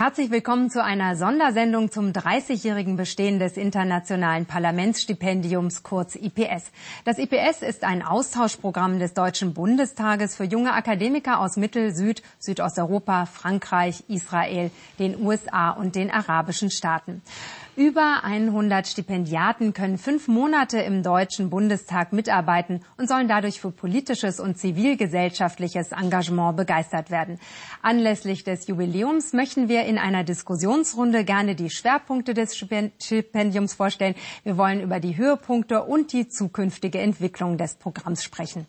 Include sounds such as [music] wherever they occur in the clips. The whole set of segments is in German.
Herzlich willkommen zu einer Sondersendung zum 30-jährigen Bestehen des Internationalen Parlamentsstipendiums, kurz IPS. Das IPS ist ein Austauschprogramm des Deutschen Bundestages für junge Akademiker aus Mittel-, Süd-, Südosteuropa, Frankreich, Israel, den USA und den arabischen Staaten. Über 100 Stipendiaten können fünf Monate im Deutschen Bundestag mitarbeiten und sollen dadurch für politisches und zivilgesellschaftliches Engagement begeistert werden. Anlässlich des Jubiläums möchten wir in einer Diskussionsrunde gerne die Schwerpunkte des Stipendiums vorstellen. Wir wollen über die Höhepunkte und die zukünftige Entwicklung des Programms sprechen.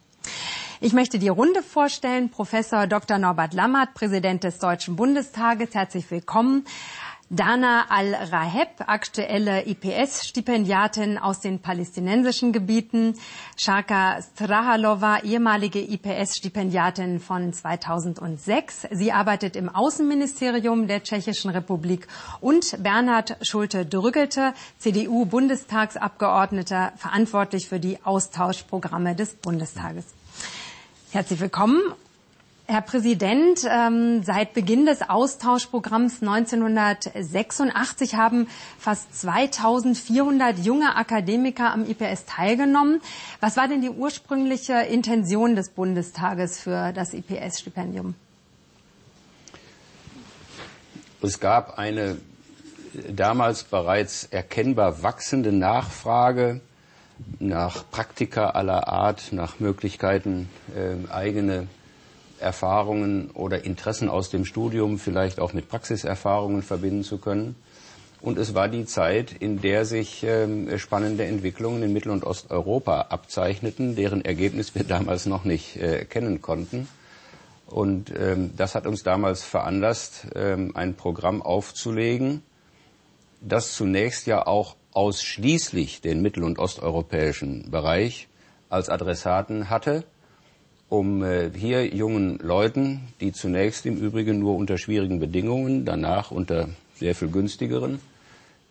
Ich möchte die Runde vorstellen. Professor Dr. Norbert Lammert, Präsident des Deutschen Bundestages. Herzlich willkommen. Dana Al-Raheb, aktuelle IPS-Stipendiatin aus den palästinensischen Gebieten. Shaka Strahalova, ehemalige IPS-Stipendiatin von 2006. Sie arbeitet im Außenministerium der Tschechischen Republik. Und Bernhard Schulte-Drüggelte, CDU-Bundestagsabgeordneter, verantwortlich für die Austauschprogramme des Bundestages. Herzlich willkommen. Herr Präsident, ähm, seit Beginn des Austauschprogramms 1986 haben fast 2400 junge Akademiker am IPS teilgenommen. Was war denn die ursprüngliche Intention des Bundestages für das IPS-Stipendium? Es gab eine damals bereits erkennbar wachsende Nachfrage nach Praktika aller Art, nach Möglichkeiten, äh, eigene Erfahrungen oder Interessen aus dem Studium vielleicht auch mit Praxiserfahrungen verbinden zu können. Und es war die Zeit, in der sich ähm, spannende Entwicklungen in Mittel- und Osteuropa abzeichneten, deren Ergebnis wir [laughs] damals noch nicht äh, kennen konnten. Und ähm, das hat uns damals veranlasst, ähm, ein Programm aufzulegen, das zunächst ja auch ausschließlich den mittel- und osteuropäischen Bereich als Adressaten hatte um äh, hier jungen Leuten, die zunächst im Übrigen nur unter schwierigen Bedingungen, danach unter sehr viel günstigeren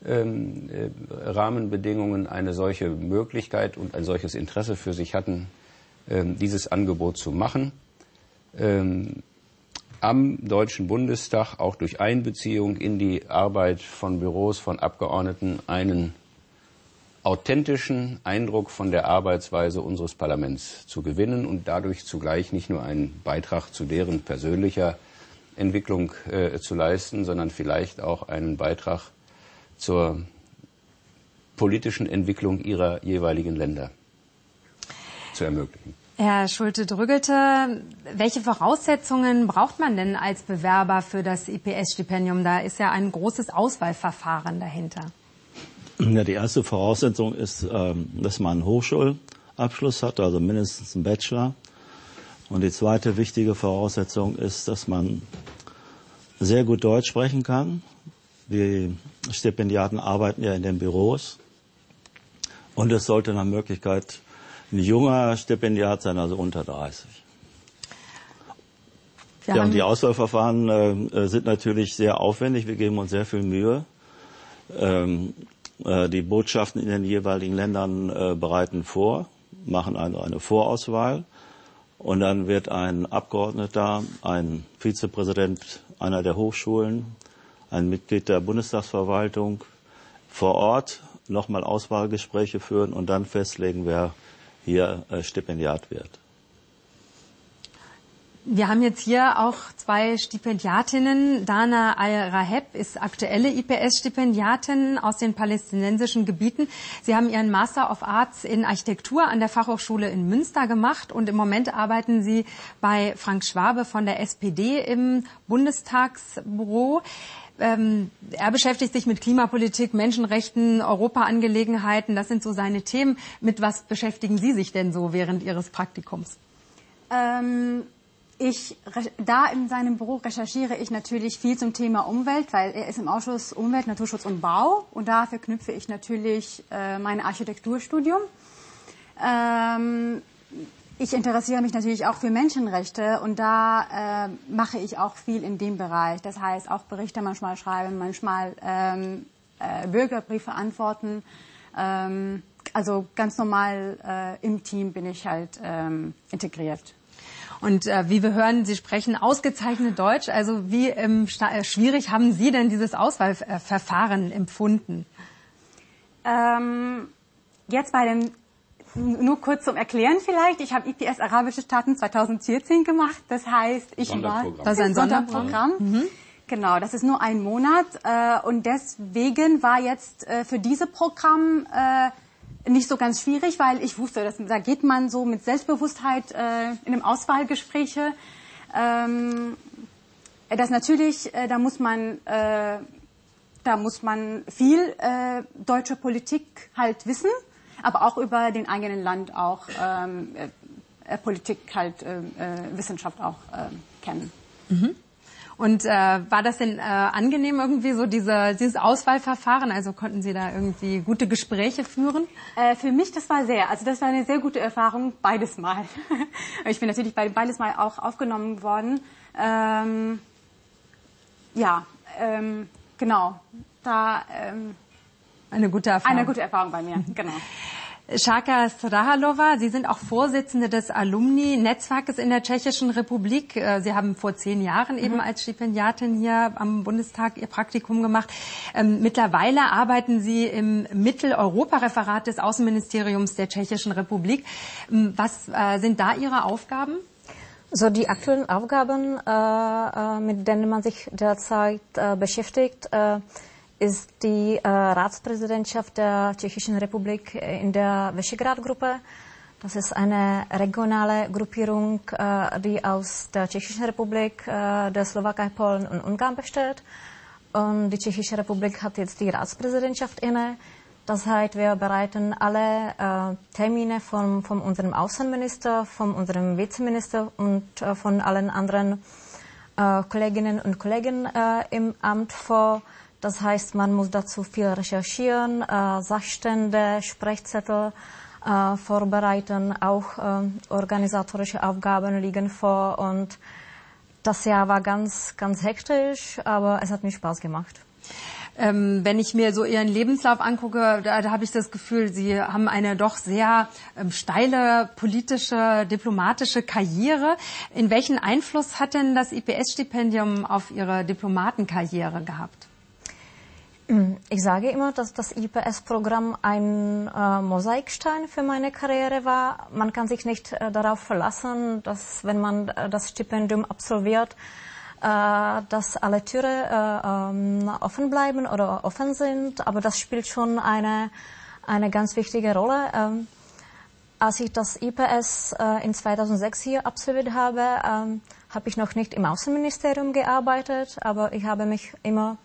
ähm, äh, Rahmenbedingungen eine solche Möglichkeit und ein solches Interesse für sich hatten, ähm, dieses Angebot zu machen. Ähm, am Deutschen Bundestag auch durch Einbeziehung in die Arbeit von Büros von Abgeordneten einen authentischen Eindruck von der Arbeitsweise unseres Parlaments zu gewinnen und dadurch zugleich nicht nur einen Beitrag zu deren persönlicher Entwicklung äh, zu leisten, sondern vielleicht auch einen Beitrag zur politischen Entwicklung ihrer jeweiligen Länder zu ermöglichen. Herr Schulte-Drüggelte, welche Voraussetzungen braucht man denn als Bewerber für das IPS-Stipendium? Da ist ja ein großes Auswahlverfahren dahinter. Ja, die erste Voraussetzung ist, ähm, dass man einen Hochschulabschluss hat, also mindestens einen Bachelor. Und die zweite wichtige Voraussetzung ist, dass man sehr gut Deutsch sprechen kann. Die Stipendiaten arbeiten ja in den Büros. Und es sollte nach Möglichkeit ein junger Stipendiat sein, also unter 30. Ja, und die Auswahlverfahren äh, sind natürlich sehr aufwendig. Wir geben uns sehr viel Mühe. Ähm, äh, die Botschaften in den jeweiligen Ländern äh, bereiten vor, machen also eine Vorauswahl und dann wird ein Abgeordneter, ein Vizepräsident einer der Hochschulen, ein Mitglied der Bundestagsverwaltung vor Ort nochmal Auswahlgespräche führen und dann festlegen, wer hier äh, Stipendiat wird. Wir haben jetzt hier auch zwei Stipendiatinnen. Dana Al-Raheb ist aktuelle IPS-Stipendiatin aus den palästinensischen Gebieten. Sie haben ihren Master of Arts in Architektur an der Fachhochschule in Münster gemacht und im Moment arbeiten Sie bei Frank Schwabe von der SPD im Bundestagsbüro. Ähm, er beschäftigt sich mit Klimapolitik, Menschenrechten, Europaangelegenheiten. Das sind so seine Themen. Mit was beschäftigen Sie sich denn so während Ihres Praktikums? Ähm ich, da in seinem Büro recherchiere ich natürlich viel zum Thema Umwelt, weil er ist im Ausschuss Umwelt, Naturschutz und Bau und da verknüpfe ich natürlich äh, mein Architekturstudium. Ähm, ich interessiere mich natürlich auch für Menschenrechte und da äh, mache ich auch viel in dem Bereich. Das heißt, auch Berichte manchmal schreiben, manchmal ähm, äh, Bürgerbriefe antworten. Ähm, also ganz normal äh, im Team bin ich halt ähm, integriert. Und äh, wie wir hören, Sie sprechen ausgezeichnet Deutsch. Also wie ähm, äh, schwierig haben Sie denn dieses Auswahlverfahren empfunden? Ähm, jetzt bei dem nur kurz zum Erklären vielleicht. Ich habe IPS Arabische Staaten 2014 gemacht. Das heißt, ich war das ist ein Sonderprogramm. Mhm. Genau, das ist nur ein Monat äh, und deswegen war jetzt äh, für diese Programm äh, nicht so ganz schwierig, weil ich wusste, dass, da geht man so mit Selbstbewusstheit äh, in einem Auswahlgespräche. Ähm, das natürlich, äh, da muss man, äh, da muss man viel äh, deutsche Politik halt wissen, aber auch über den eigenen Land auch ähm, äh, Politik halt äh, äh, Wissenschaft auch äh, kennen. Mhm. Und äh, war das denn äh, angenehm irgendwie so diese, dieses Auswahlverfahren? Also konnten Sie da irgendwie gute Gespräche führen? Äh, für mich das war sehr, also das war eine sehr gute Erfahrung beides Mal. [laughs] ich bin natürlich bei beides Mal auch aufgenommen worden. Ähm, ja, ähm, genau. Da ähm, eine gute Erfahrung. Eine gute Erfahrung bei mir, [laughs] genau. Shaka Strahalova, Sie sind auch Vorsitzende des Alumni-Netzwerkes in der Tschechischen Republik. Äh, Sie haben vor zehn Jahren eben mhm. als Stipendiatin hier am Bundestag Ihr Praktikum gemacht. Ähm, mittlerweile arbeiten Sie im Mitteleuropa-Referat des Außenministeriums der Tschechischen Republik. Ähm, was äh, sind da Ihre Aufgaben? So die aktuellen Aufgaben, äh, mit denen man sich derzeit beschäftigt, ist die äh, Ratspräsidentschaft der Tschechischen Republik in der Visegrad-Gruppe. Das ist eine regionale Gruppierung, äh, die aus der Tschechischen Republik, äh, der Slowakei, Polen und Ungarn besteht. Und die Tschechische Republik hat jetzt die Ratspräsidentschaft inne. Das heißt, wir bereiten alle Termine von, von unserem Außenminister, von unserem Vizeminister und von allen anderen Kolleginnen und Kollegen im Amt vor. Das heißt, man muss dazu viel recherchieren, äh, Sachstände, Sprechzettel äh, vorbereiten, auch äh, organisatorische Aufgaben liegen vor und das Jahr war ganz, ganz hektisch, aber es hat mir Spaß gemacht. Ähm, wenn ich mir so Ihren Lebenslauf angucke, da, da habe ich das Gefühl, Sie haben eine doch sehr ähm, steile politische, diplomatische Karriere. In welchen Einfluss hat denn das IPS-Stipendium auf Ihre Diplomatenkarriere gehabt? Ich sage immer, dass das IPS-Programm ein äh, Mosaikstein für meine Karriere war. Man kann sich nicht äh, darauf verlassen, dass wenn man äh, das Stipendium absolviert, äh, dass alle Türen äh, ähm, offen bleiben oder offen sind. Aber das spielt schon eine, eine ganz wichtige Rolle. Ähm, als ich das IPS äh, in 2006 hier absolviert habe, ähm, habe ich noch nicht im Außenministerium gearbeitet, aber ich habe mich immer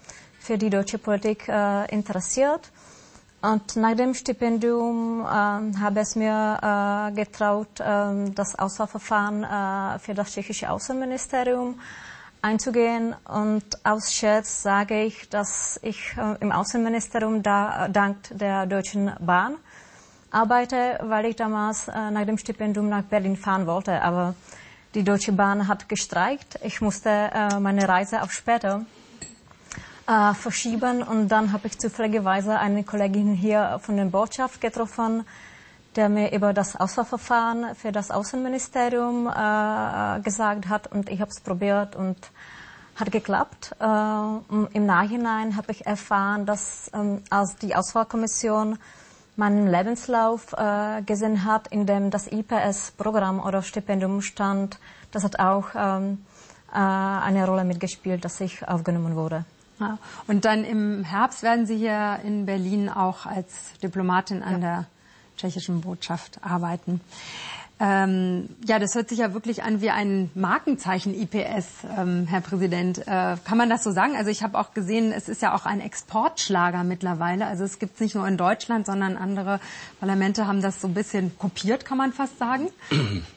für die deutsche Politik äh, interessiert. Und nach dem Stipendium äh, habe es mir äh, getraut, äh, das Auswahlverfahren äh, für das tschechische Außenministerium einzugehen. Und aus Scherz sage ich, dass ich äh, im Außenministerium da, dank der Deutschen Bahn arbeite, weil ich damals äh, nach dem Stipendium nach Berlin fahren wollte. Aber die Deutsche Bahn hat gestreikt. Ich musste meine Reise auf später äh, verschieben. Und dann habe ich zufälligerweise eine Kollegin hier von der Botschaft getroffen, der mir über das Auswahlverfahren für das Außenministerium äh, gesagt hat. Und ich habe es probiert und hat geklappt. Äh, Im Nachhinein habe ich erfahren, dass ähm, als die Auswahlkommission meinen Lebenslauf äh, gesehen hat, in dem das IPS-Programm oder Stipendium stand, das hat auch ähm, äh, eine Rolle mitgespielt, dass ich aufgenommen wurde. Ja. Und dann im Herbst werden Sie hier in Berlin auch als Diplomatin an ja. der tschechischen Botschaft arbeiten. Ähm, ja, das hört sich ja wirklich an wie ein Markenzeichen IPS, ähm, Herr Präsident. Äh, kann man das so sagen? Also ich habe auch gesehen, es ist ja auch ein Exportschlager mittlerweile. Also es gibt es nicht nur in Deutschland, sondern andere Parlamente haben das so ein bisschen kopiert, kann man fast sagen. [clears throat]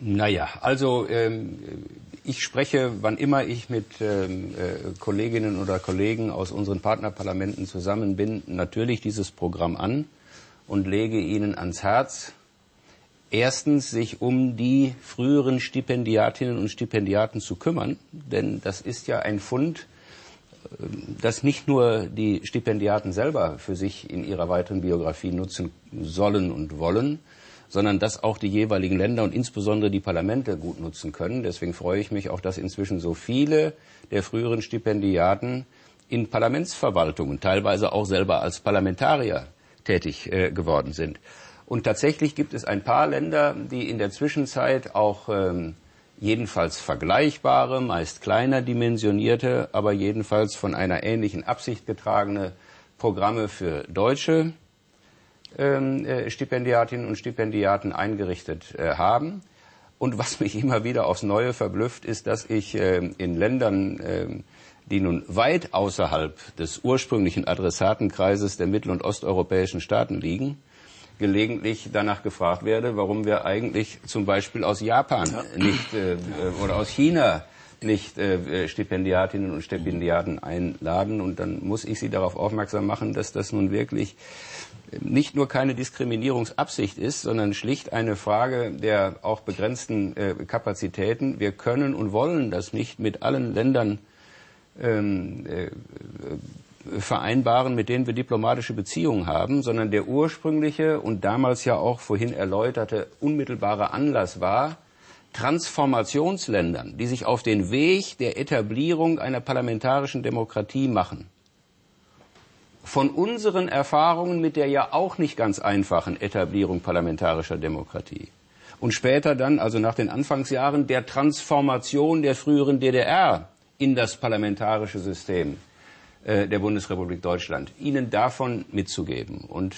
Naja, also ähm, ich spreche, wann immer ich mit ähm, äh, Kolleginnen oder Kollegen aus unseren Partnerparlamenten zusammen bin, natürlich dieses Programm an und lege ihnen ans Herz, erstens sich um die früheren Stipendiatinnen und Stipendiaten zu kümmern, denn das ist ja ein Fund, äh, das nicht nur die Stipendiaten selber für sich in ihrer weiteren Biografie nutzen sollen und wollen, sondern das auch die jeweiligen Länder und insbesondere die Parlamente gut nutzen können. Deswegen freue ich mich auch, dass inzwischen so viele der früheren Stipendiaten in Parlamentsverwaltungen, teilweise auch selber als Parlamentarier tätig äh, geworden sind. Und tatsächlich gibt es ein paar Länder, die in der Zwischenzeit auch ähm, jedenfalls vergleichbare, meist kleiner dimensionierte, aber jedenfalls von einer ähnlichen Absicht getragene Programme für deutsche Stipendiatinnen und Stipendiaten eingerichtet äh, haben. Und was mich immer wieder aufs Neue verblüfft, ist, dass ich äh, in Ländern, äh, die nun weit außerhalb des ursprünglichen Adressatenkreises der mittel- und osteuropäischen Staaten liegen, gelegentlich danach gefragt werde, warum wir eigentlich zum Beispiel aus Japan ja. nicht äh, oder aus China nicht äh, Stipendiatinnen und Stipendiaten einladen. Und dann muss ich sie darauf aufmerksam machen, dass das nun wirklich nicht nur keine Diskriminierungsabsicht ist, sondern schlicht eine Frage der auch begrenzten äh, Kapazitäten. Wir können und wollen das nicht mit allen Ländern ähm, äh, vereinbaren, mit denen wir diplomatische Beziehungen haben, sondern der ursprüngliche und damals ja auch vorhin erläuterte unmittelbare Anlass war, Transformationsländern, die sich auf den Weg der Etablierung einer parlamentarischen Demokratie machen, von unseren Erfahrungen mit der ja auch nicht ganz einfachen Etablierung parlamentarischer Demokratie und später dann, also nach den Anfangsjahren, der Transformation der früheren DDR in das parlamentarische System äh, der Bundesrepublik Deutschland, ihnen davon mitzugeben. Und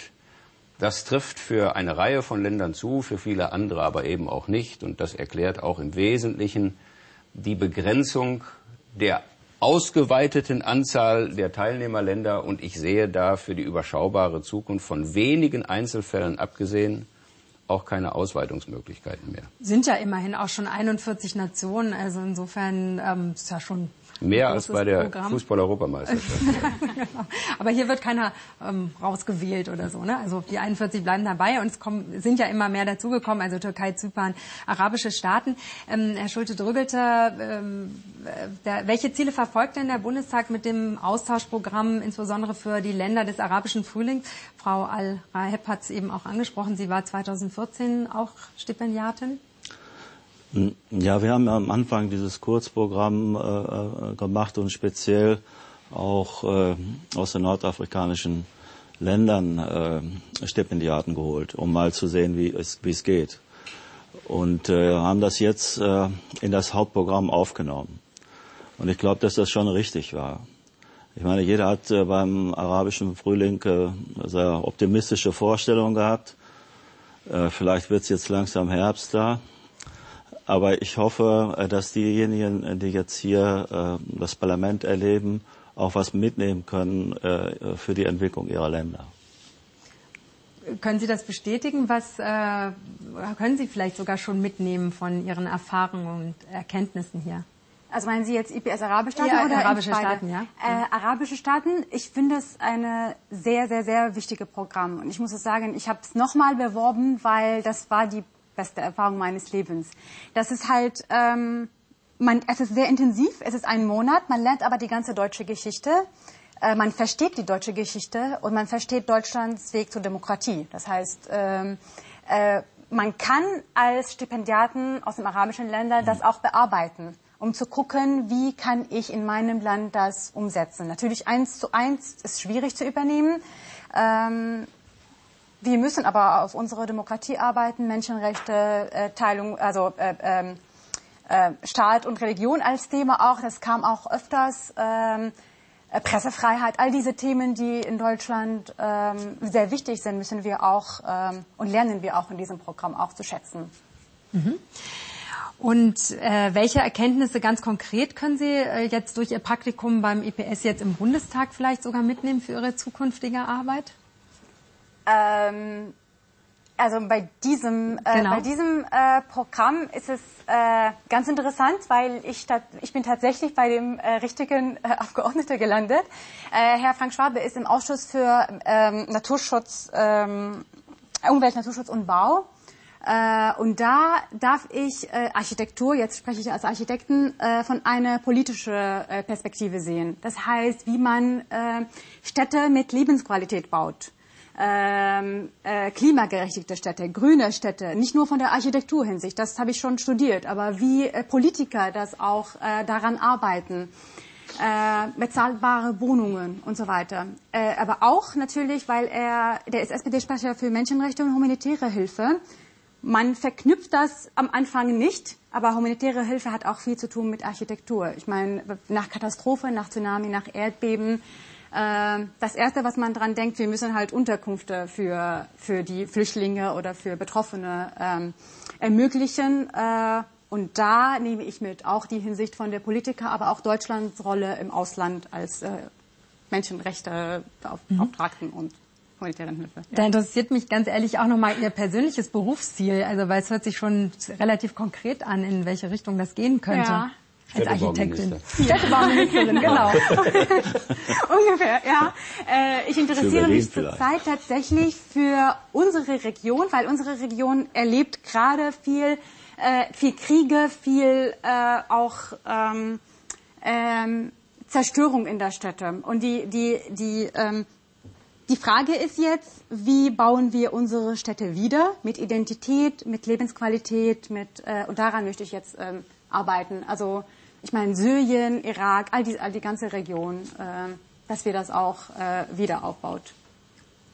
das trifft für eine Reihe von Ländern zu, für viele andere aber eben auch nicht. Und das erklärt auch im Wesentlichen die Begrenzung der ausgeweiteten Anzahl der Teilnehmerländer. Und ich sehe da für die überschaubare Zukunft von wenigen Einzelfällen abgesehen auch keine Ausweitungsmöglichkeiten mehr. Sind ja immerhin auch schon 41 Nationen, also insofern ähm, ist ja schon Mehr als bei der Fußball-Europameisterschaft. [laughs] genau. Aber hier wird keiner ähm, rausgewählt oder so. Ne? Also die 41 bleiben dabei und es kommen, sind ja immer mehr dazugekommen, also Türkei, Zypern, arabische Staaten. Ähm, Herr Schulte-Drübelte, ähm, der, welche Ziele verfolgt denn der Bundestag mit dem Austauschprogramm, insbesondere für die Länder des arabischen Frühlings? Frau Al-Raheb hat es eben auch angesprochen, sie war 2014 auch Stipendiatin. Ja, wir haben am Anfang dieses Kurzprogramm äh, äh, gemacht und speziell auch äh, aus den nordafrikanischen Ländern äh, Stipendiaten geholt, um mal zu sehen, wie es, wie es geht. Und äh, haben das jetzt äh, in das Hauptprogramm aufgenommen. Und ich glaube, dass das schon richtig war. Ich meine, jeder hat äh, beim arabischen Frühling äh, sehr optimistische Vorstellungen gehabt. Äh, vielleicht wird es jetzt langsam Herbst da. Aber ich hoffe, äh, dass diejenigen, äh, die jetzt hier äh, das Parlament erleben, auch was mitnehmen können für die Entwicklung ihrer Länder. Können Sie das bestätigen? Was äh, können Sie vielleicht sogar schon mitnehmen von Ihren Erfahrungen und Erkenntnissen hier? Also meinen Sie jetzt IPS arabische Staaten ja, oder arabische Staaten, ja? Äh, arabische Staaten. Ich finde es eine sehr, sehr, sehr wichtige Programm. Und ich muss es sagen, ich habe es nochmal beworben, weil das war die beste Erfahrung meines Lebens. Das ist halt, ähm, man, es ist sehr intensiv, es ist ein Monat, man lernt aber die ganze deutsche Geschichte, äh, man versteht die deutsche Geschichte und man versteht Deutschlands Weg zur Demokratie. Das heißt, ähm, äh, man kann als Stipendiaten aus den arabischen Ländern das auch bearbeiten, um zu gucken, wie kann ich in meinem Land das umsetzen. Natürlich eins zu eins ist schwierig zu übernehmen. Ähm, wir müssen aber auf unsere Demokratie arbeiten, Menschenrechte, äh, Teilung, also äh, ähm, äh, Staat und Religion als Thema auch. Das kam auch öfters. Ähm, äh, Pressefreiheit, all diese Themen, die in Deutschland ähm, sehr wichtig sind, müssen wir auch und lernen wir auch in diesem Programm auch zu schätzen. Mhm. Und äh, welche Erkenntnisse ganz konkret können Sie äh, jetzt durch Ihr Praktikum beim IPS jetzt im Bundestag vielleicht sogar mitnehmen für Ihre zukünftige Arbeit? Ähm, also bei diesem, äh, genau. bei diesem äh, Programm ist es äh, ganz interessant, weil ich, ich bin tatsächlich bei dem äh, richtigen äh, Abgeordneten gelandet. Äh, Herr Frank Schwabe ist im Ausschuss für ähm, Naturschutz, ähm, Umwelt, Naturschutz und Bau. Und da darf ich Architektur, jetzt spreche ich als Architekten, von einer politischen Perspektive sehen. Das heißt, wie man Städte mit Lebensqualität baut ähm, äh, klimagerechtigte Städte, grüne Städte, nicht nur von der Architekturhinsicht, das habe ich schon studiert, aber wie äh, Politiker das auch äh, daran arbeiten, äh, bezahlbare Wohnungen und so weiter. Äh, aber auch natürlich, weil er, der ist SPD-Sprecher für Menschenrechte und humanitäre Hilfe. Man verknüpft das am Anfang nicht, aber humanitäre Hilfe hat auch viel zu tun mit Architektur. Ich meine, nach Katastrophe, nach Tsunami, nach Erdbeben, das Erste, was man dran denkt, wir müssen halt Unterkünfte für, für die Flüchtlinge oder für Betroffene ähm, ermöglichen. Äh, und da nehme ich mit auch die Hinsicht von der Politiker, aber auch Deutschlands Rolle im Ausland als äh, Menschenrechtebeauftragten mhm. und humanitären Hilfe. Ja. Da interessiert mich ganz ehrlich auch nochmal Ihr persönliches Berufsziel, also weil es hört sich schon relativ konkret an, in welche Richtung das gehen könnte. Ja als Architektin. Städtebauministerin, genau. [laughs] Ungefähr, ja. Äh, ich interessiere mich zurzeit tatsächlich für unsere Region, weil unsere Region erlebt gerade viel, äh, viel Kriege, viel äh, auch ähm, ähm, Zerstörung in der Städte. Und die, die, die, ähm, die Frage ist jetzt, wie bauen wir unsere Städte wieder mit Identität, mit Lebensqualität, mit äh, und daran möchte ich jetzt ähm, arbeiten. Also ich meine Syrien, Irak, all die, all die ganze Region, äh, dass wir das auch äh, wieder aufbaut.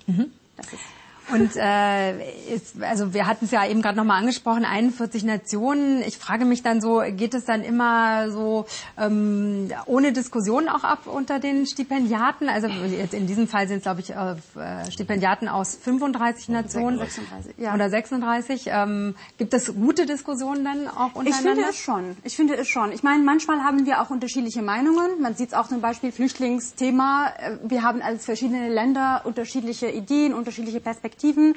Mhm. Das ist und äh, ist, also wir hatten es ja eben gerade nochmal angesprochen, 41 Nationen. Ich frage mich dann so, geht es dann immer so ähm, ohne Diskussion auch ab unter den Stipendiaten? Also jetzt in diesem Fall sind es, glaube ich, äh, Stipendiaten aus 35 Nationen 36, ja. oder 36. Ähm, gibt es gute Diskussionen dann auch untereinander? Ich finde es schon. Ich finde es schon. Ich meine, manchmal haben wir auch unterschiedliche Meinungen. Man sieht es auch zum Beispiel Flüchtlingsthema. Wir haben als verschiedene Länder unterschiedliche Ideen, unterschiedliche Perspektiven. Perspektiven.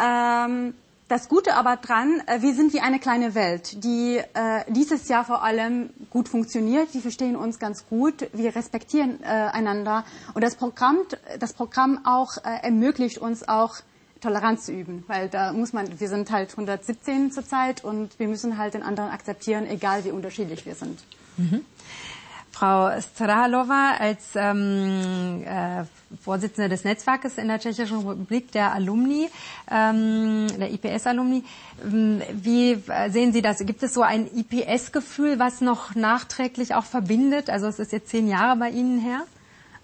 Ähm, das Gute aber dran, äh, wir sind wie eine kleine Welt, die äh, dieses Jahr vor allem gut funktioniert. Die verstehen uns ganz gut. Wir respektieren äh, einander. Und das Programm, das Programm auch äh, ermöglicht uns auch Toleranz zu üben, weil da muss man, wir sind halt 117 zurzeit und wir müssen halt den anderen akzeptieren, egal wie unterschiedlich wir sind. Mhm. Frau Strahalova als ähm, äh, Vorsitzende des Netzwerkes in der Tschechischen Republik, der Alumni, ähm, der IPS-Alumni. Ähm, wie sehen Sie das? Gibt es so ein IPS-Gefühl, was noch nachträglich auch verbindet? Also es ist jetzt zehn Jahre bei Ihnen her.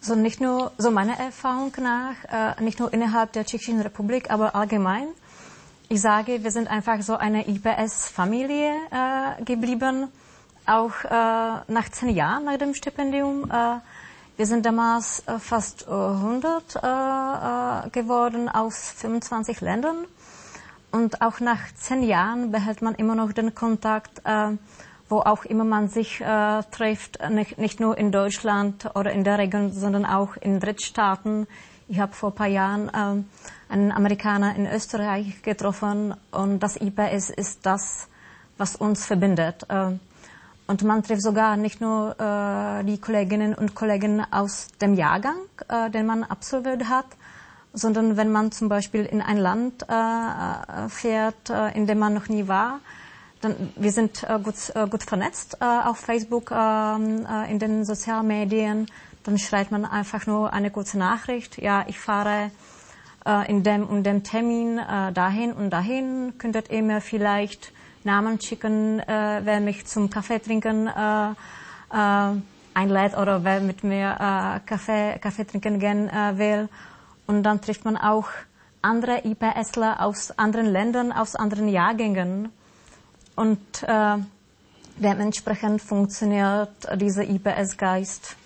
So nicht nur, so meiner Erfahrung nach, äh, nicht nur innerhalb der Tschechischen Republik, aber allgemein. Ich sage, wir sind einfach so eine IPS-Familie äh, geblieben auch äh, nach zehn Jahren nach dem Stipendium. Äh, wir sind damals äh, fast 100 äh, äh, geworden aus 25 Ländern. Und auch nach zehn Jahren behält man immer noch den Kontakt, äh, wo auch immer man sich äh, trifft, nicht, nicht nur in Deutschland oder in der Region, sondern auch in Drittstaaten. Ich habe vor ein paar Jahren äh, einen Amerikaner in Österreich getroffen und das IPS ist das, was uns verbindet. Äh, und man trifft sogar nicht nur äh, die Kolleginnen und Kollegen aus dem Jahrgang, äh, den man absolviert hat, sondern wenn man zum Beispiel in ein Land äh, fährt, äh, in dem man noch nie war, dann wir sind äh, gut, äh, gut vernetzt äh, auf Facebook, ähm, äh, in den Sozialmedien. Dann schreibt man einfach nur eine kurze Nachricht. Ja, ich fahre äh, in dem und dem Termin äh, dahin und dahin. Könntet ihr mir vielleicht Namen schicken, äh, wer mich zum Kaffee trinken äh, äh, einlädt oder wer mit mir äh, Kaffee, Kaffee trinken gehen äh, will. Und dann trifft man auch andere IPSler aus anderen Ländern, aus anderen Jahrgängen. Und äh, dementsprechend funktioniert dieser IPS-Geist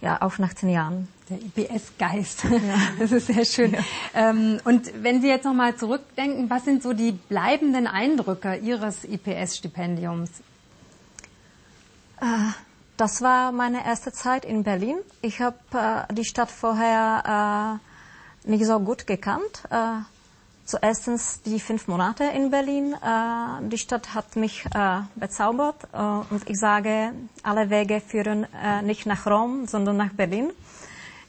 ja auch nach zehn Jahren. Der IPS-Geist. Ja. [laughs] Das ist sehr schön. Ja. Ähm, und wenn Sie jetzt nochmal zurückdenken, was sind so die bleibenden Eindrücke Ihres IPS-Stipendiums? Äh, das war meine erste Zeit in Berlin. Ich habe äh, die Stadt vorher äh, nicht so gut gekannt. Äh, zuerst die fünf Monate in Berlin. Äh, die Stadt hat mich äh, bezaubert äh, und ich sage, alle Wege führen nicht nach Rom, sondern nach Berlin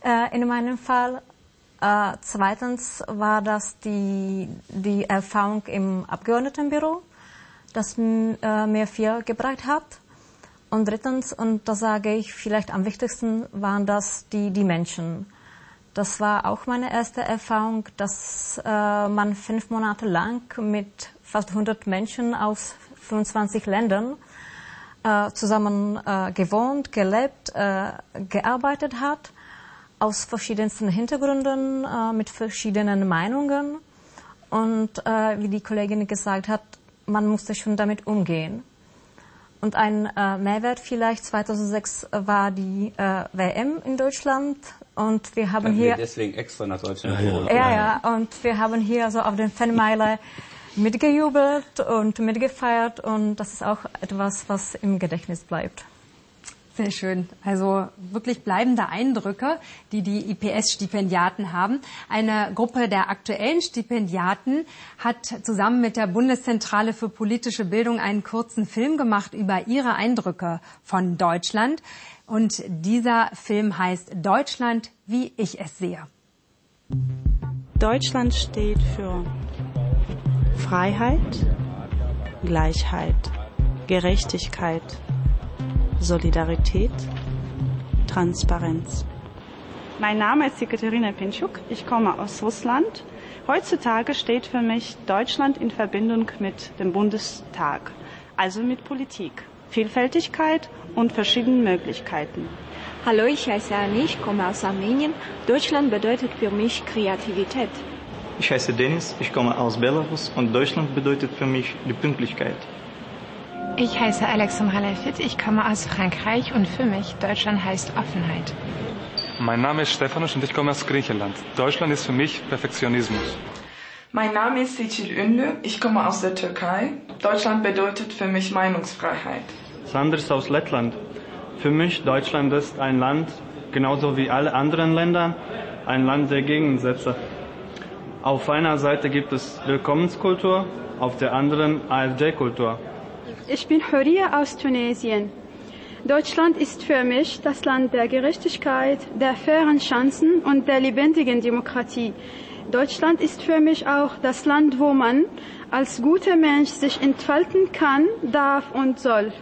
äh, in meinem Fall. Äh, zweitens war das die, die Erfahrung im Abgeordnetenbüro, das äh, mir viel gebracht hat. Und drittens, und das sage ich vielleicht am wichtigsten, waren das die, die Menschen. Das war auch meine erste Erfahrung, dass äh, man fünf Monate lang mit fast 100 Menschen aus 25 Ländern äh, zusammen äh, gewohnt, gelebt, äh, gearbeitet hat, aus verschiedensten Hintergründen, äh, mit verschiedenen Meinungen. Und äh, wie die Kollegin gesagt hat, man musste schon damit umgehen. Und ein äh, Mehrwert vielleicht 2006 war die äh, WM in Deutschland und wir haben hier deswegen extra nach Deutschland. Ja, ja, ja, und wir haben hier so auf den Fanmeile [laughs] mitgejubelt und mitgefeiert und das ist auch etwas, was im Gedächtnis bleibt. Sehr schön. Also wirklich bleibende Eindrücke, die die IPS-Stipendiaten haben. Eine Gruppe der aktuellen Stipendiaten hat zusammen mit der Bundeszentrale für politische Bildung einen kurzen Film gemacht über ihre Eindrücke von Deutschland. Und dieser Film heißt Deutschland, wie ich es sehe. Deutschland steht für Freiheit, Gleichheit, Gerechtigkeit, Solidarität, Transparenz. Mein Name ist Ekaterina Pinchuk, ich komme aus Russland. Heutzutage steht für mich Deutschland in Verbindung mit dem Bundestag, also mit Politik, Vielfältigkeit und verschiedenen Möglichkeiten. Hallo, ich heiße Anni, ich komme aus Armenien. Deutschland bedeutet für mich Kreativität. Ich heiße Dennis, ich komme aus Belarus und Deutschland bedeutet für mich die Pünktlichkeit. Ich heiße Alexandra Lefit, ich komme aus Frankreich und für mich Deutschland heißt Offenheit. Mein Name ist Stefanos und ich komme aus Griechenland. Deutschland ist für mich Perfektionismus. Mein Name ist Seçil Ünlü, ich komme aus der Türkei. Deutschland bedeutet für mich Meinungsfreiheit. Sanders aus Lettland. Für mich Deutschland ist ein Land, genauso wie alle anderen Länder, ein Land der Gegensätze. Auf einer Seite gibt es Willkommenskultur, auf der anderen AfD-Kultur. Ich bin Horia aus Tunesien. Deutschland ist für mich das Land der Gerechtigkeit, der fairen Chancen und der lebendigen Demokratie. Deutschland ist für mich auch das Land, wo man als guter Mensch sich entfalten kann, darf und soll.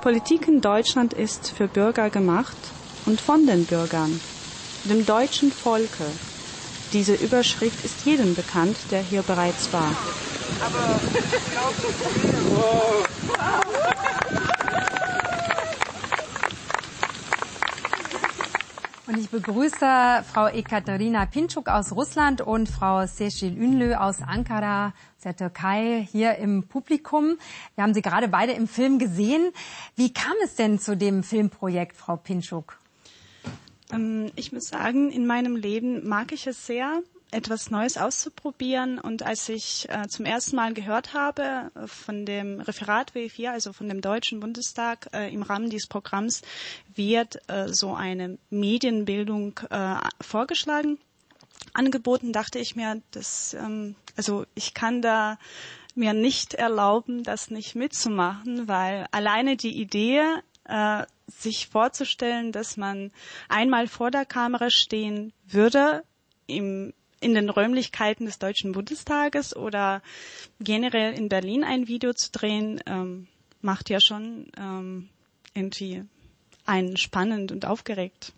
Politik in Deutschland ist für Bürger gemacht und von den Bürgern dem deutschen Volke. Diese Überschrift ist jedem bekannt, der hier bereits war. Und ich begrüße Frau Ekaterina Pinchuk aus Russland und Frau Seçil Ünlü aus Ankara, der Türkei, hier im Publikum. Wir haben Sie gerade beide im Film gesehen. Wie kam es denn zu dem Filmprojekt, Frau Pinchuk? Ähm, ich muss sagen, in meinem Leben mag ich es sehr, etwas Neues auszuprobieren. Und als ich äh, zum ersten Mal gehört habe von dem Referat W4, also von dem Deutschen Bundestag, äh, im Rahmen dieses Programms wird äh, so eine Medienbildung äh, vorgeschlagen, angeboten, dachte ich mir, dass, ähm, also ich kann da mir nicht erlauben, das nicht mitzumachen, weil alleine die Idee, äh, sich vorzustellen, dass man einmal vor der Kamera stehen würde, im, in den Räumlichkeiten des Deutschen Bundestages oder generell in Berlin ein Video zu drehen, ähm, macht ja schon ähm, irgendwie einen spannend und aufgeregt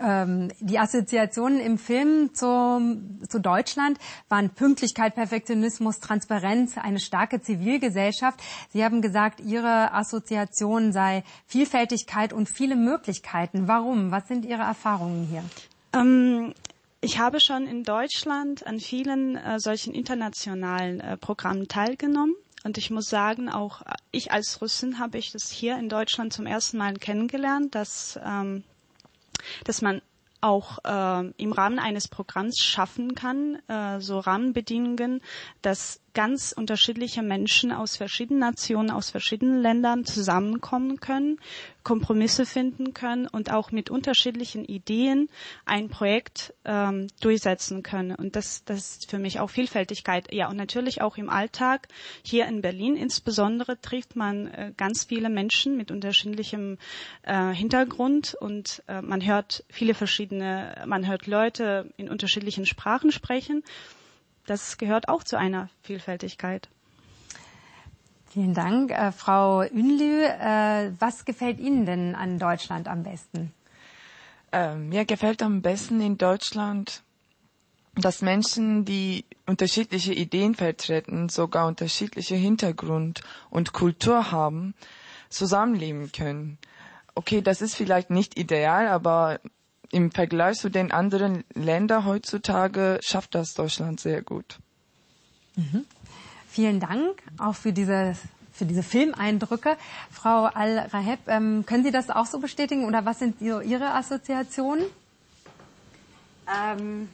ähm, die Assoziationen im Film zum, zu Deutschland waren Pünktlichkeit, Perfektionismus, Transparenz, eine starke Zivilgesellschaft. Sie haben gesagt, Ihre Assoziation sei Vielfältigkeit und viele Möglichkeiten. Warum? Was sind Ihre Erfahrungen hier? Ähm ich habe schon in Deutschland an vielen äh, solchen internationalen äh, Programmen teilgenommen. Und ich muss sagen, auch ich als Russin habe ich das hier in Deutschland zum ersten Mal kennengelernt, dass ähm, dass man auch äh, im Rahmen eines Programms schaffen kann, äh, so Rahmenbedingungen, dass ganz unterschiedliche Menschen aus verschiedenen Nationen, aus verschiedenen Ländern zusammenkommen können, Kompromisse finden können und auch mit unterschiedlichen Ideen ein Projekt ähm, durchsetzen können. Und das, das ist für mich auch Vielfältigkeit. Ja, und natürlich auch im Alltag. Hier in Berlin insbesondere trifft man äh, ganz viele Menschen mit unterschiedlichem äh, Hintergrund und äh, man hört viele verschiedene, man hört Leute in unterschiedlichen Sprachen sprechen das gehört auch zu einer Vielfältigkeit. Vielen Dank. Äh, Frau Ünlü, äh, was gefällt Ihnen denn an Deutschland am besten? Äh, mir gefällt am besten in Deutschland, dass Menschen, die unterschiedliche Ideen vertreten, sogar unterschiedliche Hintergrund und Kultur haben, zusammenleben können. Okay, das ist vielleicht nicht ideal, aber im Vergleich zu den anderen Ländern heutzutage schafft das Deutschland sehr gut. Mhm. Vielen Dank auch für diese, für diese Filmeindrücke. Frau Al-Raheb, ähm, können Sie das auch so bestätigen oder was sind Ihre Assoziationen? Ähm,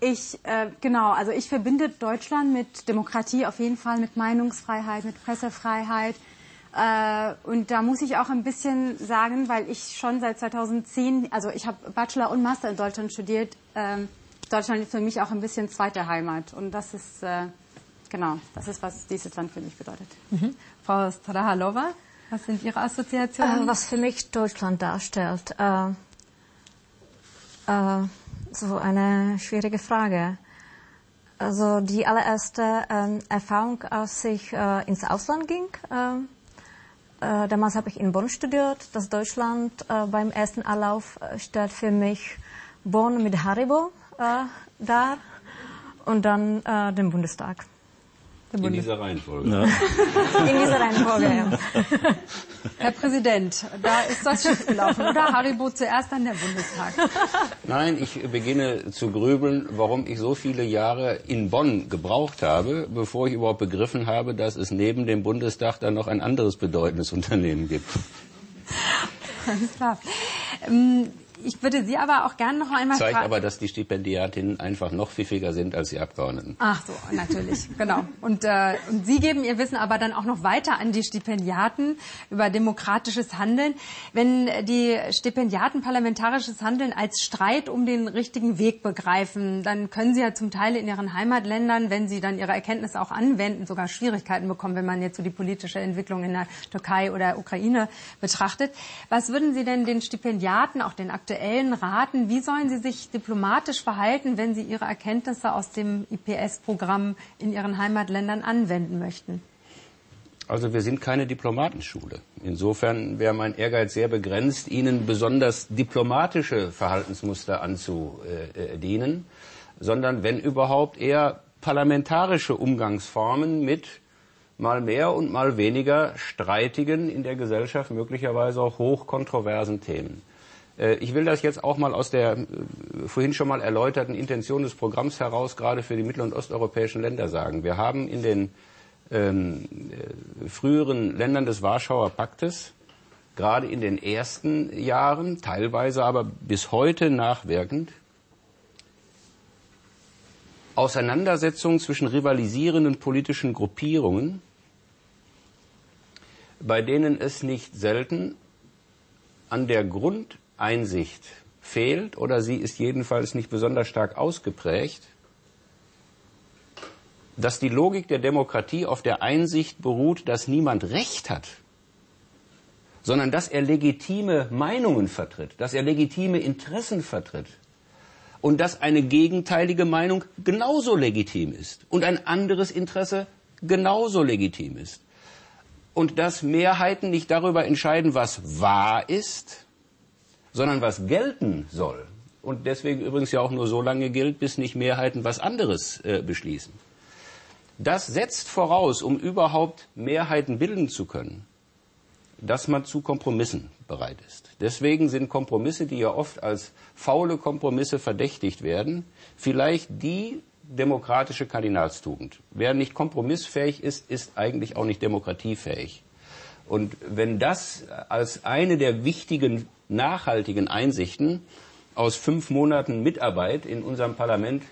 ich, äh, genau, also ich verbinde Deutschland mit Demokratie auf jeden Fall, mit Meinungsfreiheit, mit Pressefreiheit. Äh, und da muss ich auch ein bisschen sagen, weil ich schon seit 2010, also ich habe Bachelor und Master in Deutschland studiert, äh, Deutschland ist für mich auch ein bisschen zweite Heimat. Und das ist, äh, Genau, das ist, was dieses Land für mich bedeutet. Mhm. Frau Strahalova, was sind Ihre Assoziationen? Äh, was für mich Deutschland darstellt? Äh, äh, so eine schwierige Frage. Also die allererste äh, Erfahrung, als ich äh, ins Ausland ging, äh, damals habe ich in Bonn studiert. Das Deutschland beim ersten Anlauf stellt für mich Bonn mit Haribo dar und dann den Bundestag. In dieser Reihenfolge. Ja. [laughs] In dieser Reihenfolge, ja. Herr Präsident, da ist das schief gelaufen, oder? Haribo zuerst, dann der Bundestag. Nein, ich beginne zu grübeln, warum ich so viele Jahre in Bonn gebraucht habe, bevor ich überhaupt begriffen habe, dass es neben dem Bundestag dann noch ein anderes bedeutendes Unternehmen gibt. Alles klar. Ich würde Sie aber auch gerne noch einmal Zeigt aber, dass die Stipendiatinnen einfach noch pfiffiger sind als die Abgeordneten. Ach so, natürlich, genau. Und, äh, und Sie geben Ihr Wissen aber dann auch noch weiter an die Stipendiaten über demokratisches Handeln. Wenn die Stipendiaten parlamentarisches Handeln als Streit um den richtigen Weg begreifen, dann können Sie ja zum Teil in Ihren Heimatländern, wenn Sie dann Ihre Erkenntnisse auch anwenden, sogar Schwierigkeiten bekommen, wenn man jetzt so die politische Entwicklung in der Türkei oder Ukraine betrachtet. Was würden Sie denn den Stipendiaten, auch den aktuellen Aktuellen raten, wie sollen sie sich diplomatisch verhalten, wenn sie ihre Erkenntnisse aus dem IPS-Programm in ihren Heimatländern anwenden möchten? Also wir sind keine Diplomatenschule. Insofern wäre mein Ehrgeiz sehr begrenzt, Ihnen besonders diplomatische Verhaltensmuster anzudienen, sondern wenn überhaupt eher parlamentarische Umgangsformen mit mal mehr und mal weniger streitigen, in der Gesellschaft möglicherweise auch hochkontroversen Themen. Äh, ich will das jetzt auch mal aus der äh, vorhin schon mal erläuterten Intention des Programms heraus gerade für die mittel- und osteuropäischen Länder sagen. Wir haben in den ähm, äh, früheren Ländern des Warschauer Paktes, gerade in den ersten Jahren, teilweise aber bis heute nachwirkend, Auseinandersetzungen zwischen rivalisierenden politischen Gruppierungen, bei denen es nicht selten an der Grund Einsicht fehlt oder sie ist jedenfalls nicht besonders stark ausgeprägt, dass die Logik der Demokratie auf der Einsicht beruht, dass niemand Recht hat, sondern dass er legitime Meinungen vertritt, dass er legitime Interessen vertritt und dass eine gegenteilige Meinung genauso legitim ist und ein anderes Interesse genauso legitim ist. Und dass Mehrheiten nicht darüber entscheiden, was wahr ist, sondern was gelten soll. Und deswegen übrigens ja auch nur so lange gilt, bis nicht Mehrheiten was anderes äh, beschließen. Das setzt voraus, um überhaupt Mehrheiten bilden zu können, dass man zu Kompromissen bereit ist. Deswegen sind Kompromisse, die ja oft als faule Kompromisse verdächtigt werden, vielleicht die demokratische Kardinalstugend. Wer nicht kompromissfähig ist, ist eigentlich auch nicht demokratiefähig. Und wenn das als eine der wichtigen nachhaltigen Einsichten aus fünf Monaten Mitarbeit in unserem Parlament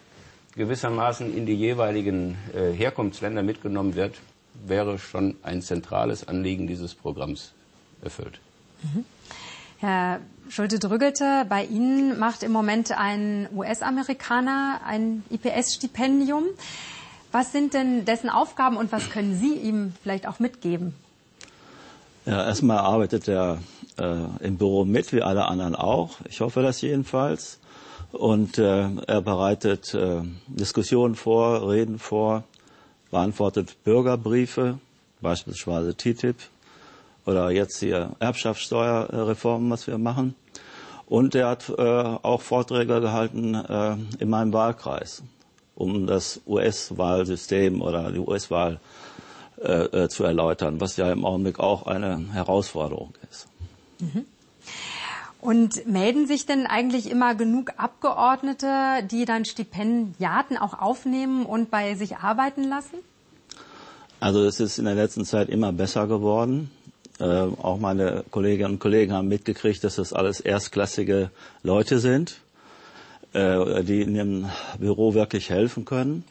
gewissermaßen in die jeweiligen äh, Herkunftsländer mitgenommen wird, wäre schon ein zentrales Anliegen dieses Programms erfüllt. Mhm. Herr Schulte-Drüggelte, bei Ihnen macht im Moment ein US-Amerikaner ein IPS-Stipendium. Was sind denn dessen Aufgaben und was können Sie ihm vielleicht auch mitgeben? Ja, erstmal arbeitet er äh, im Büro mit, wie alle anderen auch. Ich hoffe das jedenfalls. Und äh, er bereitet äh, Diskussionen vor, Reden vor, beantwortet Bürgerbriefe, beispielsweise TTIP oder jetzt hier Erbschaftssteuerreformen, was wir machen. Und er hat äh, auch Vorträge gehalten äh, in meinem Wahlkreis, um das US-Wahlsystem oder die US-Wahl äh, äh, zu erläutern, was ja im Augenblick auch eine Herausforderung ist. Mhm. Und melden sich denn eigentlich immer genug Abgeordnete, die dann Stipendiaten auch aufnehmen und bei sich arbeiten lassen? Also es ist in der letzten Zeit immer besser geworden. Äh, auch meine Kolleginnen und Kollegen haben mitgekriegt, dass das alles erstklassige Leute sind, äh, die in dem Büro wirklich helfen können.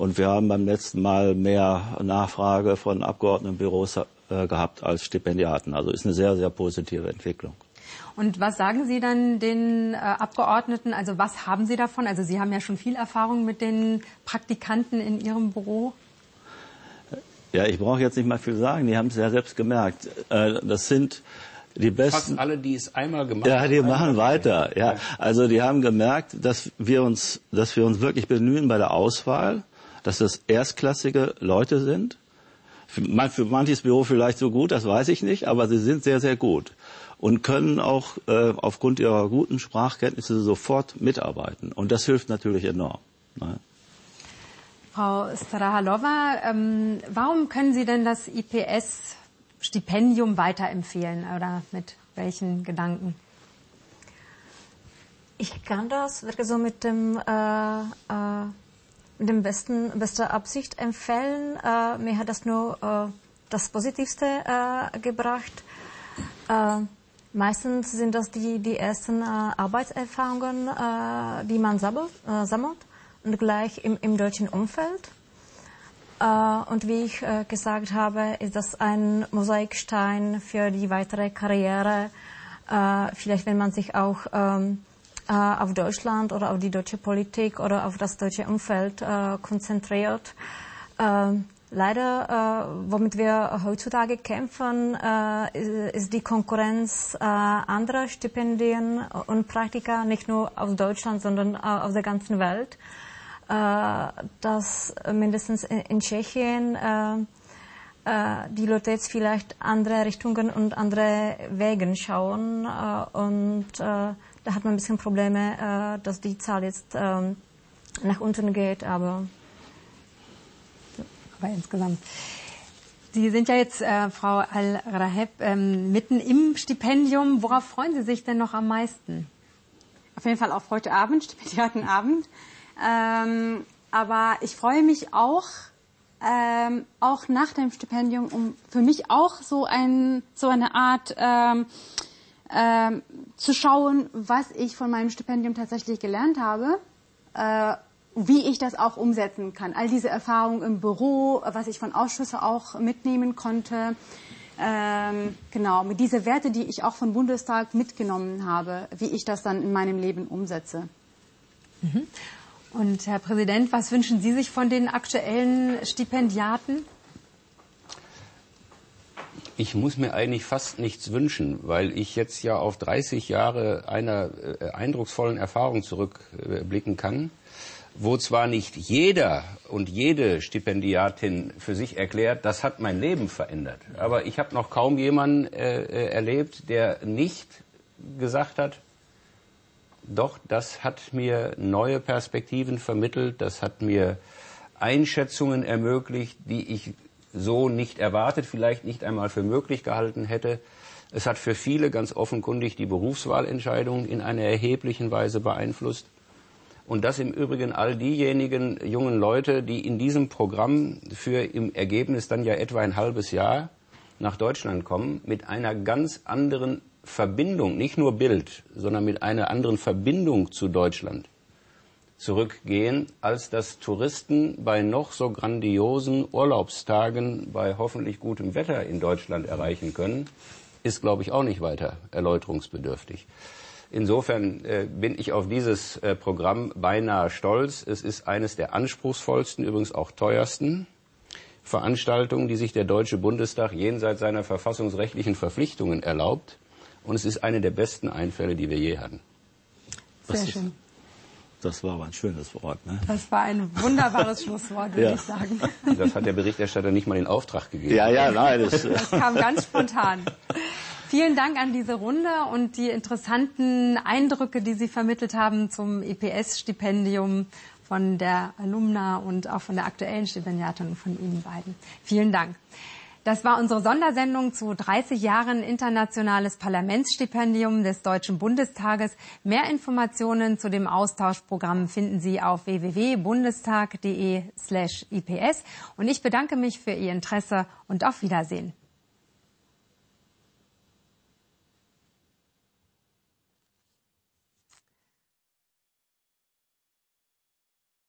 Und wir haben beim letzten Mal mehr Nachfrage von Abgeordnetenbüros äh, gehabt als Stipendiaten. Also ist eine sehr, sehr positive Entwicklung. Und was sagen Sie dann den äh, Abgeordneten? Also was haben Sie davon? Also Sie haben ja schon viel Erfahrung mit den Praktikanten in Ihrem Büro. Ja, ich brauche jetzt nicht mal viel sagen. Die haben es ja selbst gemerkt. Äh, das sind die besten. Fast alle, die es einmal gemacht haben. Ja, die machen weiter. Ja, also die haben gemerkt, dass wir uns, dass wir uns wirklich bemühen bei der Auswahl, dass das erstklassige Leute sind. Für manches Büro vielleicht so gut, das weiß ich nicht, aber sie sind sehr, sehr gut und können auch äh, aufgrund ihrer guten Sprachkenntnisse sofort mitarbeiten. Und das hilft natürlich enorm. Ne? Frau Strahalova, ähm, warum können Sie denn das IPS-Stipendium weiterempfehlen oder mit welchen Gedanken? Ich kann das wirklich so mit dem, äh, äh, dem besten, bester Absicht empfehlen. Äh, mir hat das nur äh, das Positivste äh, gebracht. Äh, Meistens sind das die, die ersten äh, Arbeitserfahrungen, äh, die man sammelt, äh, sammelt und gleich im, im deutschen Umfeld. Äh, und wie ich äh, gesagt habe, ist das ein Mosaikstein für die weitere Karriere. Äh, vielleicht, wenn man sich auch ähm, auf Deutschland oder auf die deutsche Politik oder auf das deutsche Umfeld konzentriert. Leider, äh, womit wir heutzutage kämpfen, äh, ist die Konkurrenz äh, anderer Stipendien und Praktika, nicht nur aus Deutschland, sondern äh, aus der ganzen Welt. Äh, dass mindestens in, in Tschechien äh, äh, die Leute jetzt vielleicht andere Richtungen und andere Wegen schauen. Äh, und äh, da hat man ein bisschen Probleme, äh, dass die Zahl jetzt äh, nach unten geht, aber aber insgesamt. Sie sind ja jetzt, äh, Frau Al-Raheb, ähm, mitten im Stipendium. Worauf freuen Sie sich denn noch am meisten? Auf jeden Fall auf heute Abend, [laughs] Stipendiatenabend. Ähm, aber ich freue mich auch, ähm, auch nach dem Stipendium, um für mich auch so, ein, so eine Art ähm, ähm, zu schauen, was ich von meinem Stipendium tatsächlich gelernt habe. Äh, wie ich das auch umsetzen kann. All diese Erfahrungen im Büro, was ich von Ausschüssen auch mitnehmen konnte. Ähm, genau, mit diese Werte, die ich auch vom Bundestag mitgenommen habe, wie ich das dann in meinem Leben umsetze. Mhm. Und Herr Präsident, was wünschen Sie sich von den aktuellen Stipendiaten? Ich muss mir eigentlich fast nichts wünschen, weil ich jetzt ja auf 30 Jahre einer äh, eindrucksvollen Erfahrung zurückblicken kann wo zwar nicht jeder und jede Stipendiatin für sich erklärt, das hat mein Leben verändert, aber ich habe noch kaum jemanden äh, äh, erlebt, der nicht gesagt hat, doch, das hat mir neue Perspektiven vermittelt, das hat mir Einschätzungen ermöglicht, die ich so nicht erwartet, vielleicht nicht einmal für möglich gehalten hätte. Es hat für viele ganz offenkundig die Berufswahlentscheidung in einer erheblichen Weise beeinflusst. Und das im Übrigen all diejenigen jungen Leute, die in diesem Programm für im Ergebnis dann ja etwa ein halbes Jahr nach Deutschland kommen, mit einer ganz anderen Verbindung, nicht nur Bild, sondern mit einer anderen Verbindung zu Deutschland zurückgehen, als das Touristen bei noch so grandiosen Urlaubstagen bei hoffentlich gutem Wetter in Deutschland erreichen können, ist, glaube ich, auch nicht weiter erläuterungsbedürftig. Insofern äh, bin ich auf dieses äh, Programm beinahe stolz. Es ist eines der anspruchsvollsten, übrigens auch teuersten Veranstaltungen, die sich der Deutsche Bundestag jenseits seiner verfassungsrechtlichen Verpflichtungen erlaubt. Und es ist eine der besten Einfälle, die wir je hatten. Sehr schön. Das war aber ein schönes Wort. Ne? Das war ein wunderbares [laughs] Schlusswort, würde ja. ich sagen. Das hat der Berichterstatter nicht mal in Auftrag gegeben. Ja, ja, nein. Das, das kam ganz spontan. Vielen Dank an diese Runde und die interessanten Eindrücke, die Sie vermittelt haben zum EPS-Stipendium von der Alumna und auch von der aktuellen Stipendiatin von Ihnen beiden. Vielen Dank. Das war unsere Sondersendung zu 30 Jahren internationales Parlamentsstipendium des Deutschen Bundestages. Mehr Informationen zu dem Austauschprogramm finden Sie auf www.bundestag.de/ips. Und ich bedanke mich für Ihr Interesse und auf Wiedersehen.